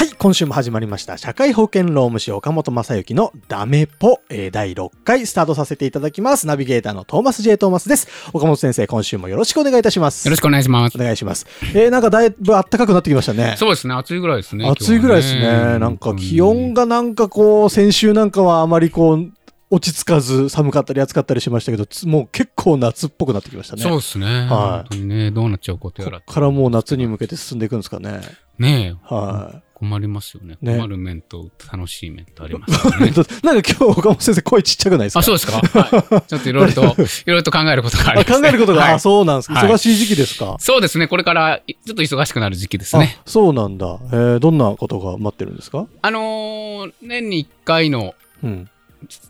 はい、今週も始まりました。社会保険労務士岡本正幸のダメポ、えー第6回スタートさせていただきます。ナビゲーターのトーマス J. トーマスです。岡本先生、今週もよろしくお願いいたします。よろしくお願いしますお。願いします。えー、なんかだいぶ暖かくなってきましたね。そうですね、暑いぐらいですね。暑いぐらいですね。今日はなんか気温がなんかこう、先週なんかはあまりこう、落ち着かず寒かったり暑かったりしましたけど、つもう結構夏っぽくなってきましたね。そうですね。はい本当にね、どうなっちゃうことやらこっ。からもう夏に向けて進んでいくんですかね。ねえ、は困りますよね。ね困る面と楽しい面とありますからい。ね。なんか今日岡本先生声ちっちゃくないですか？あ、そうですかはい。ちょっといろいろと、いろいろと考えることがありあます、考えることが、はいあ、そうなんですか。はい忙しい時期ですか？そうですね、これからちょっと忙しくなる時期ですね。あ、そうなんだ。えー、どんなことが待ってるんですか？あのー年に1回のうん。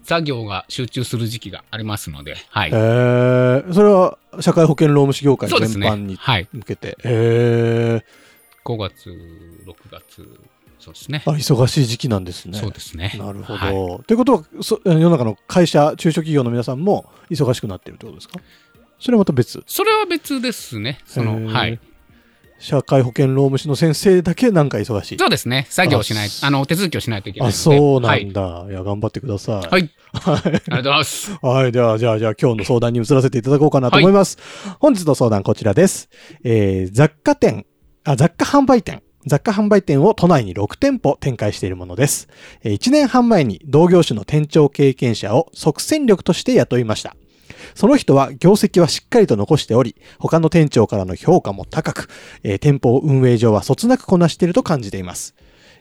作業が集中する時期がありますので、はい。えー、それは社会保険労務士業界全般にはい。向けて。え5月、6月、そうですねー、。あ、忙しい時期なんですね。そうですね。なるほど。はいということはそ、世の中の会社、中小企業の皆さんも忙しくなっているってことですか？それはまた別。それは別ですね。そへの、ーはい。社会保険労務士の先生だけなんか忙しい。そうですね。作業しないあ、あの、お手続きをしないといけないあ。そうなはいんだ。い、や、頑張ってください。はい。ありがとうございます。はい。では、じゃあ、じゃあ、今日の相談に移らせていただこうかなと思います。本日の相談こちらです。えー、雑貨店、あ、雑貨販売店。雑貨販売店を都内に6店舗展開しているものです。1年半前に同業種の店長経験者を即戦力として雇いました。その人は業績はしっかりと残しており、他の店長からの評価も高く、え店舗運営上はそつなくこなしていると感じています。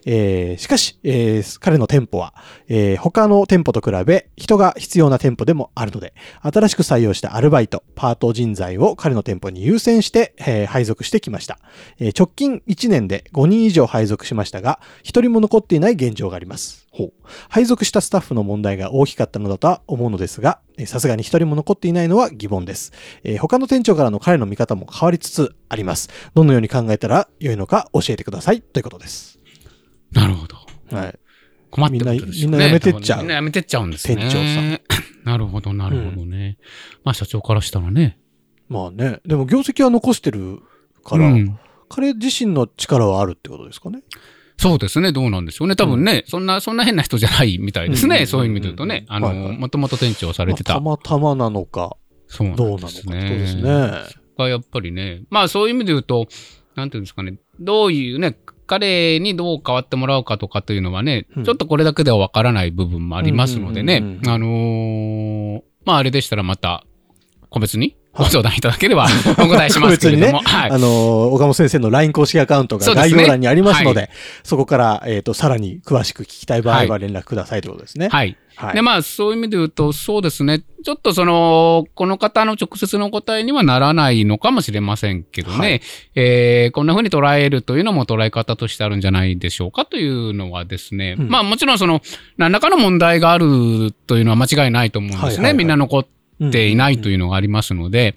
えーしかし、えー彼の店舗は、えー他の店舗と比べ人が必要な店舗でもあるので、新しく採用したアルバイト、パート人材を彼の店舗に優先して、えー配属してきました。えー直近1年で5人以上配属しましたが、1人も残っていない現状があります。ほう配属したスタッフの問題が大きかったのだとは思うのですが、さすがに1人も残っていないのは疑問です。えー他の店長からの彼の見方も変わりつつあります。どのように考えたら良いのか教えてください。ということです。なるほど。はい。困ってことですよね。みんなみんな辞めてっちゃうみんな辞めてっちゃうんですね。店長さん。なるほど、なるほどね。まあ、社長からしたらね。まあね、でも業績は残してるから、うん彼自身の力はあるってことですかね。そうですね、どうなんでしょうね。多分ね、そんな、そんな変な人じゃないみたいですね。うんうんうんうんそういう意味で言うとね。あの、もともと店長をされてた。まあたまたまなのか、そうなんどうなのかってです。ね。がやっぱりね、まあそういう意味で言うと、なんていうんですかね、どういうね、彼にどう変わってもらうかとかというのはね、うん。ちょっとこれだけではわからない部分もありますのでね、あのーまああれでしたらまた、個別にはいご相談いただければ お答えしますけれども、はいあ。のー岡本先生の LINE 公式アカウントが概要欄にありますので、そはこから、えっ、と、さらに詳しく聞きたい場合は連絡くださいということですね。はい。はい。で、まあ、そういう意味で言うと、そうですね。ちょっとその、この方の直接の答えにはならないのかもしれませんけどね。はいえーこんな風に捉えるというのも捉え方としてあるんじゃないでしょうかというのはですね。うんまあ、もちろんその、何らかの問題があるというのは間違いないと思うんですね。みんな残っていないというのがありますので。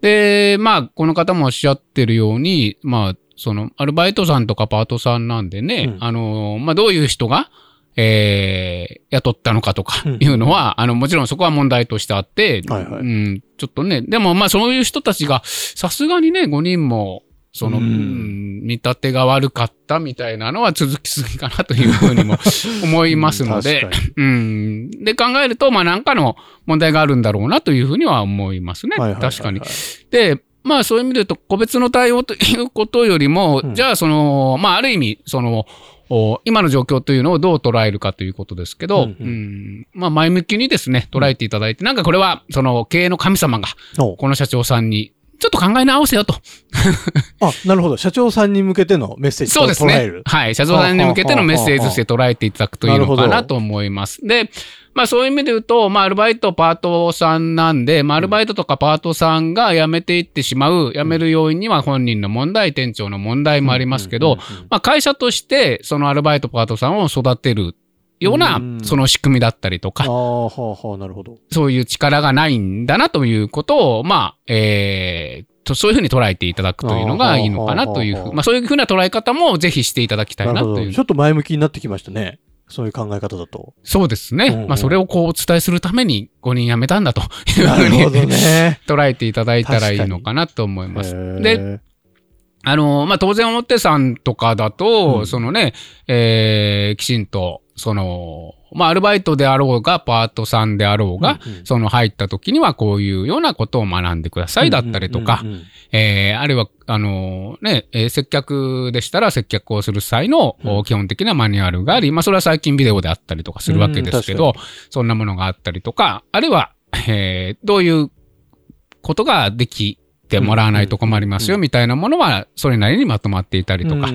で、まあ、この方もおっしゃってるように、まあ、その、アルバイトさんとかパートさんなんでね、うん。あの、まあ、どういう人が、えー雇ったのかとかうん。いうのは、あの、もちろんそこは問題としてあって、はいはい。うん、ちょっとね、でもまあそういう人たちが、さすがにね、5人も、その、うん。うん見立てが悪かったみたいなのは続きすぎかなというふうにも思いますので、うん。で、考えると、まあ何かの問題があるんだろうなというふうには思いますね。確かに。で、まあそういう意味で言うと、個別の対応ということよりも、うん。じゃあその、まあある意味、その、お今の状況というのをどう捉えるかということですけど、うんうん。うん。まあ前向きにですね、捉えていただいて、なんかこれは、その経営の神様が、おこの社長さんにちょっと考え直せよと。あ、なるほど。社長さんに向けてのメッセージそうですねと捉える。。はい。社長さんに向けてのメッセージとして捉えていただくといいのかなと思います。で、まあそういう意味で言うと、まあアルバイト、パートさんなんで、まあアルバイトとかパートさんが辞めていってしまう、辞める要因には本人の問題、店長の問題もありますけど、まあ会社としてそのアルバイト、パートさんを育てるようなうん、その仕組みだったりとかあ、あ、はあ、はあ、なるほど。そういう力がないんだなということを、まあ、えーと、そういうふうに捉えていただくというのがいいのかなというふう、まあそういうふうな捉え方もぜひしていただきたいなという。ちょっと前向きになってきましたね。そういう考え方だと。そうですね。うんうんまあ、それをこうお伝えするために5人辞めたんだというなふうにね。捉えていただいたらいいのかなと思います。で、で、あの、まあ、当然表さんとかだと、うんそのね、えーきちんと、その、まあ、アルバイトであろうが、パートさんであろうが、うんうん。その入った時にはこういうようなことを学んでくださいだったりとか、えーあるいは、あのね、えー接客でしたら接客をする際の、うん。お基本的なマニュアルがあり、まあそれは最近ビデオであったりとかするわけですけど、うんそんなものがあったりとか、あるいは、えーどういうことができてもらわないと困りますよみたいなものは、それなりにまとまっていたりとか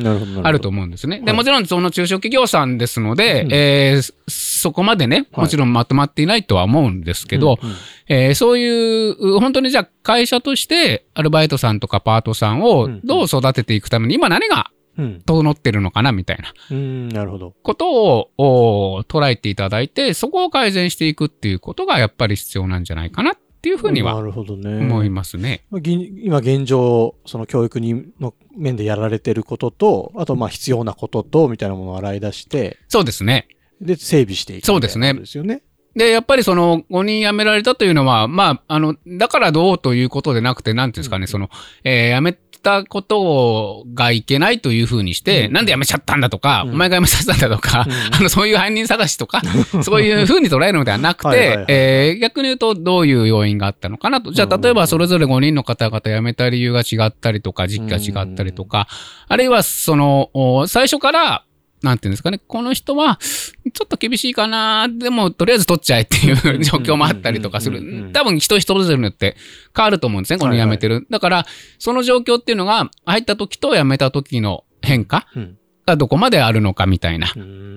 あると思うんですね。で、はい。もちろんその中小企業さんですので、うんえーそこまでね、はい。もちろんまとまっていないとは思うんですけど、えーそういう、本当にじゃあ会社としてアルバイトさんとかパートさんをうんどう育てていくために今何がうん。整ってるのかなみたいな。うん、なるほど。ことをお捉えていただいて、そこを改善していくっていうことがやっぱり必要なんじゃないかなっていうふうになは。思いますね。まあぎ今現状、その教育にの面でやられてることと、あとまあ必要なことと、みたいなものを洗い出して、そうですね。で、整備していくそうですねですよね。で、やっぱりその5人辞められたというのは、まあ、あの、だからどうということでなくて、なんていうんですかね、うんその、えー辞めたことがいけないというふうにして、うん。なんで辞めちゃったんだとか、うん。お前が辞めさせたんだとか、うん。あの、そういう犯人探しとか、そういうふうに捉えるのではなくて、えー逆に言うとどういう要因があったのかなと。じゃあ、例えばそれぞれ5人の方々辞めた理由が違ったりとか、時期が違ったりとか、あるいはその、お最初から、なんていうんですかね、この人は、ちょっと厳しいかな、でも、とりあえず取っちゃえっていう状況もあったりとかする。多分、人それぞれによって変わると思うんですね、この辞めてる。だから、その状況っていうのが、入った時と辞めた時の変化うんがどこまであるのかみたいな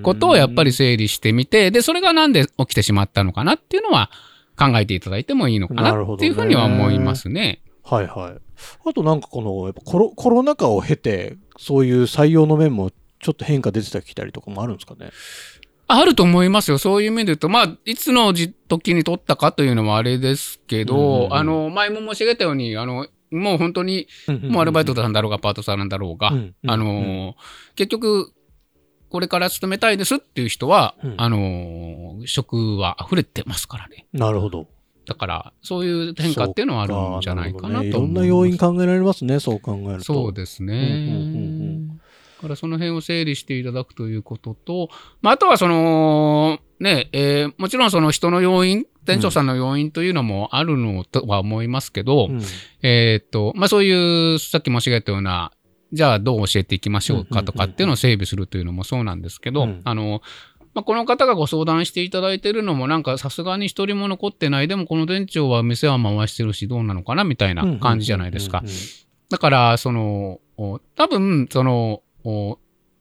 ことをやっぱり整理してみて、で、それがなんで起きてしまったのかなっていうのは考えていただいてもいいのかなっていうふうには思いますね。はいはい。あとなんかこの、やっぱコロコロナ禍を経て、そういう採用の面もちょっと変化出てきたりとかもあるんですかね？あると思いますよ。そういう意味で言うと、まあ、いつの時時に取ったかというのもあれですけど、うんあの、前も申し上げたように、あの、もう本当に、もうアルバイトさんだろうが、パートさんなんだろうが、うんうんあの、結局、これから勤めたいですっていう人は、うんあの、職は溢れてますからね。なるほど。だから、そういう変化っていうのはあるんじゃないかなと思いろんな要因考えられますね、そう考えると。そうですね。うんうんうんからその辺を整理していただくということと、まあ、あとはその、ね、えーもちろんその人の要因、店長さんの要因というのもあるのとは思いますけど、うん。えーっと、まあ、そういう、さっき申し上げたような、じゃあどう教えていきましょうかとかっていうのを整備するというのもそうなんですけど、うん。あの、まあ、この方がご相談していただいているのもなんかさすがに一人も残ってない、でもこの店長は店は回してるしどうなのかなみたいな感じじゃないですか。だから、その、お多分、その、お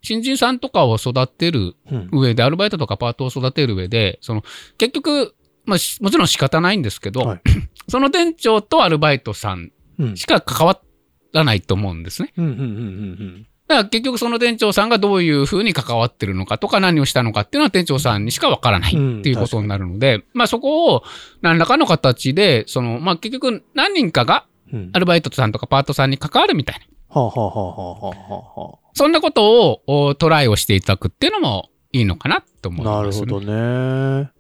新人さんとかを育てるうん。上で、アルバイトとかパートを育てる上で、その、結局、まあ、しもちろん仕方ないんですけど、はい。その店長とアルバイトさんうん。しか関わらないと思うんですね。うんうんうんうんだから結局その店長さんがどういうふうに関わってるのかとか何をしたのかっていうのは店長さんにしかわからないうんっていうことになるので、まあそこを何らかの形で、その、まあ結局何人かがうん。うんアルバイトさんとかパートさんに関わるみたいな。はあはあはあはあはあはそんなことをおトライをしていただくっていうのもいいのかなと思います、ね。るほどね。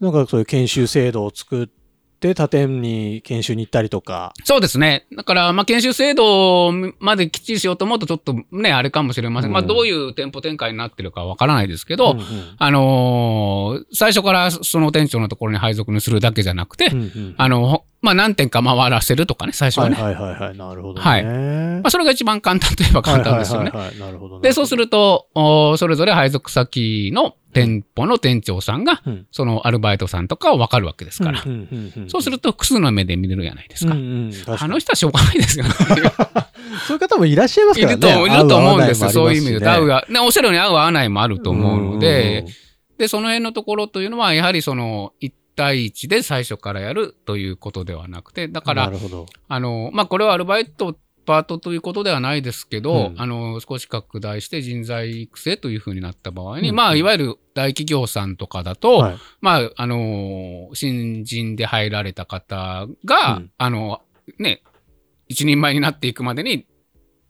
なんかそういう研修制度を作って、他店に研修に行ったりとか。そうですね。だから、まあ、研修制度まできっちりしようと思うと、ちょっとね、あれかもしれません。うんまあ、どういう店舗展開になってるかわからないですけど、うんうんあのー最初からその店長のところに配属にするだけじゃなくて、うんうんあの、ほまあ、何店か回らせるとかね、最初ははいね。はいはいはい。なるほどね。はいまあ、それが一番簡単といえば簡単ですよね。はいはいはいはいなるほどね。で、そうすると、おそれぞれ配属先の店舗の店長さんが、うんそのアルバイトさんとかを分かるわけですから。うんうんうんうんそうすると複数の目で見れるじゃないですか。うんうん確かにあの人はしょうがないですよね。そういう方もいらっしゃいますいからね。ると、いると思うんですよ。そういう意味で。合うが、ね、おっしゃるように合う合わないもあると思うので、んで、その辺のところというのは、やはりその、1対1で最初からやるということではなくて、だから、なるほど。あの、まあ、これはアルバイト、パートということではないですけど、うん。あの、少し拡大して人材育成というふうになった場合に、うん。まあ、いわゆる大企業さんとかだと、はい。まあ、あの、新人で入られた方が、うん。あの、ね、一人前になっていくまでに、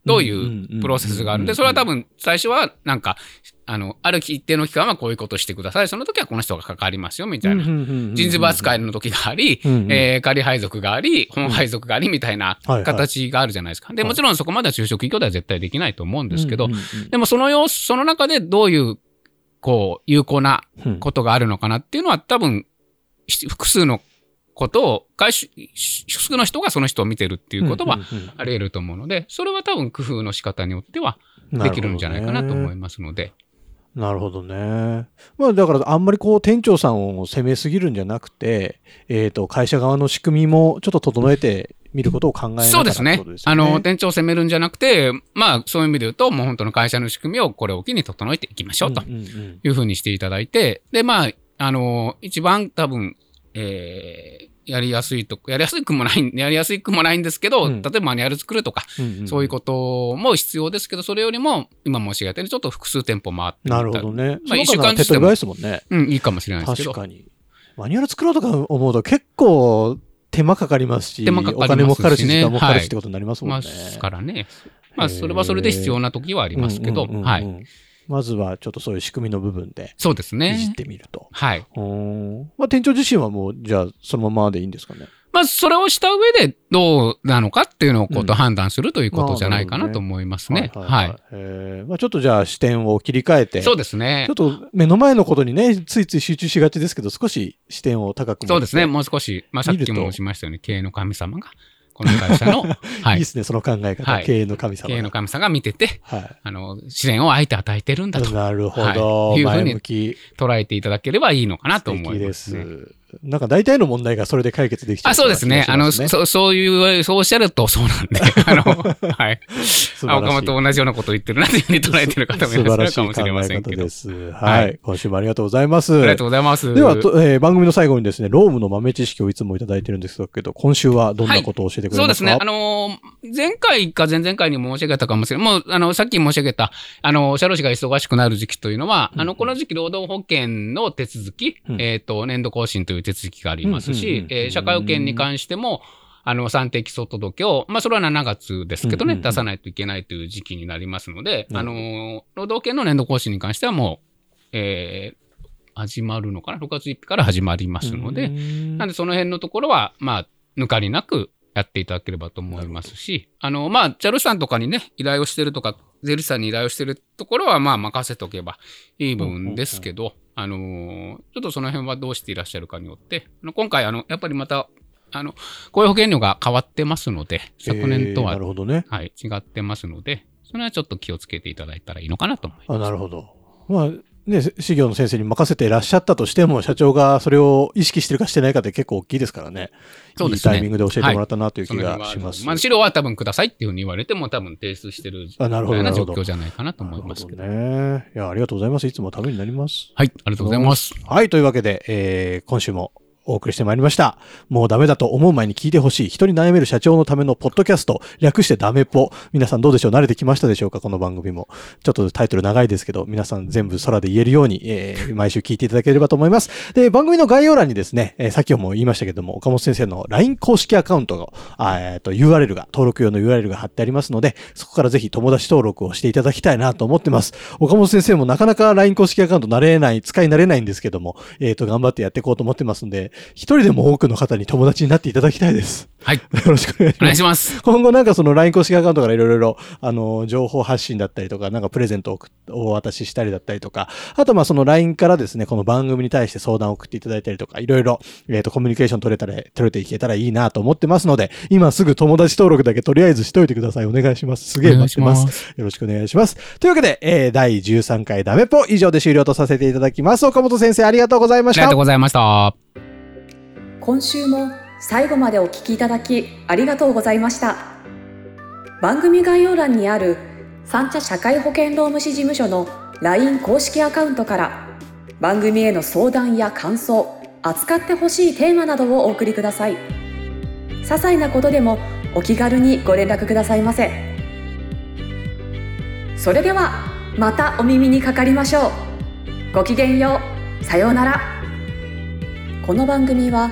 どういうプロセスがある。んで、それは多分最初はなんか、あの、ある一定の期間はこういうことしてください。その時はこの人が関わりますよ、みたいな。人事部扱いの時があり、えー仮配属があり、本配属がありみたいな形があるじゃないですか。で、はい。もちろんそこまでは中小企業では絶対できないと思うんですけどでもその様子、その中でどういう、こう、有効なうん。ことがあるのかなっていうのは多分、し複数のことを、回収複数の人がその人を見てるっていうことはあり得ると思うので、それは多分工夫の仕方によってはできるんじゃないかなと思いますので。なるほどね。まあだからあんまりこう店長さんを責めすぎるんじゃなくて、えっ、と、会社側の仕組みもちょっと整えてみることを考えながらそうですねってこと。あの、店長を責めるんじゃなくて、まあ、そういう意味で言うと、もう本当の会社の仕組みをこれを機に整えていきましょうというふうにしていただいて、で、まあ、あの、一番多分、えーやりやすいと、やりやすくもない、やりやすくもないんですけど、うん例えばマニュアル作るとか、うんんそういうことも必要ですけど、それよりも、今申し上げたように、ちょっと複数店舗回ってなるほどね。まあ一週間ずつでも手っ取り早いですもんね。うん、いいかもしれないですけど。確かに。マニュアル作ろうとか思うと結構手間かかりますし、手間かかりますしねお金もかかるし、時間もかかるはいしってことになりますもんまね。あ、からね。まあ、それはそれで必要な時はありますけど、はい。まずはちょっとそういう仕組みの部分でそうですいじっね。てみると。はい。まあ、店長自身はもう、じゃあ、そのままでいいんですかね？まあ、それをした上でどうなのかっていうのをこうんうと判断するということじゃないかなと思いますね。ははいい。えーまあ、ちょっとじゃあ視点を切り替えて、そうですねちょっ。と目の前のことにね、ついつい集中しがちですけど、少し視点を高くそうですね。もう少し、まあ、さっきも申しましたように、経営の神様が、この会社の、はいい。いですね、その考え方、はい経営の神様経営が。の神様が見てて、はあの、試練をあえて与えてるんだい。となるほど、はいいうふうに。捉えていただければいいのかなと思素敵でいます、ね。す。なんか大体の問題がそれで解決できちゃうあ、そうですね。あの、そ、そういう、そうおっしゃるとそうなんで、あの、はい。あ岡本同じようなことを言ってるなというふうに捉えてる方もいらっしゃるかもしれまえせんけど。方です。は。はい今週もありがとうございます。ありがとうございます。では、とえー番組の最後にですね、ロームの豆知識をいつもいただいてるんですけど、今週はどんなことを教えてくれますか、そうですね。あのー前回か前々回に申し上げたかもしれない。もう、あの、さっき申し上げた、あの、社労士が忙しくなる時期というのは、うんあの、この時期労働保険の手続き、うん。えっ、と、年度更新という手続きがありますしうんうんうん、えー社会保険に関しても、あの、算定基礎届を、まあ、それは7月ですけどね、うんうんうん。出さないといけないという時期になりますので、あなるほどの、労働保険の年度更新に関してはもう、えー始まるのかな ?6 月1日から始まりますので、ななんでその辺のところは、まあ、抜かりなくやっていただければと思いますし、あの、まあ、チャルさんとかにね、依頼をしてるとか、税理士さんに依頼をしてるところは、まあ、任せておけばいい部分ですけど、あのーちょっとその辺はどうしていらっしゃるかによって、あの今回、あの、やっぱりまた、あの、雇用保険料が変わってますので、昨年とは、えーなるほどね。はい、違ってますので、それはちょっと気をつけていただいたらいいのかなと思います。あなるほど。まあ、ね、事業の先生に任せていらっしゃったとしても、社長がそれを意識してるかしてないかって結構大きいですからね。そうですねいいタイミングで教えてもらったなという気がします。まあ、資料は多分くださいっていうふうに言われても多分提出してるあなるほどな状況じゃないかなと思いますけど。どね。いや、ありがとうございます。いつもためになります。はい、ありがとうございます。はい、というわけで、えー今週もお送りしてまいりました。もうダメだと思う前に聞いてほしい、人に悩める社長のためのポッドキャスト、略してダメポ。皆さんどうでしょう？慣れてきましたでしょうか？この番組も。ちょっとタイトル長いですけど、皆さん全部空で言えるように、えー毎週聞いていただければと思います。で、番組の概要欄にですね、えーさっきも言いましたけども、岡本先生の LINE 公式アカウントが、えっと、URL が、登録用の URL が貼ってありますので、そこからぜひ友達登録をしていただきたいなと思ってます。岡本先生もなかなか LINE 公式アカウント慣れない、使い慣れないんですけども、えっ、と、頑張ってやっていこうと思ってますんで、一人でも多くの方に友達になっていただきたいです。はい。よろしくお願いしお願ます。いします。今後なんかその LINE 公式アカウントからいろいろ、あの、情報発信だったりとか、なんかプレゼントをお渡ししたりだったりとか、あとまあその LINE からですね、この番組に対して相談を送っていただいたりとか、いろいろ、えっ、と、コミュニケーション取れたら、取れていけたらいいなと思ってますので、今すぐ友達登録だけとりあえずしといてください。お願いします。すげえ待ってます。す。よろしくお願いします。というわけで、えー、第13回ダメポ以上で終了とさせていただきます。岡本先生ありがとうございましたありがとう。ございました。今週も最後までお聞きいただきありがとうございました。番組概要欄にある三茶社会保険労務士事務所の LINE 公式アカウントから番組への相談や感想扱ってほしいテーマなどをお送りください。些細なことでもお気軽にご連絡くださいませ。それではまたお耳にかかりましょう。ごきげんよう。さようなら。この番組は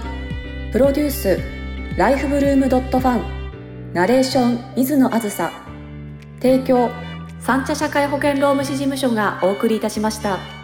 プロデュースライフブルームドットファンナレーション水野あずさ提供三茶社会保険労務士事務所がお送りいたしました。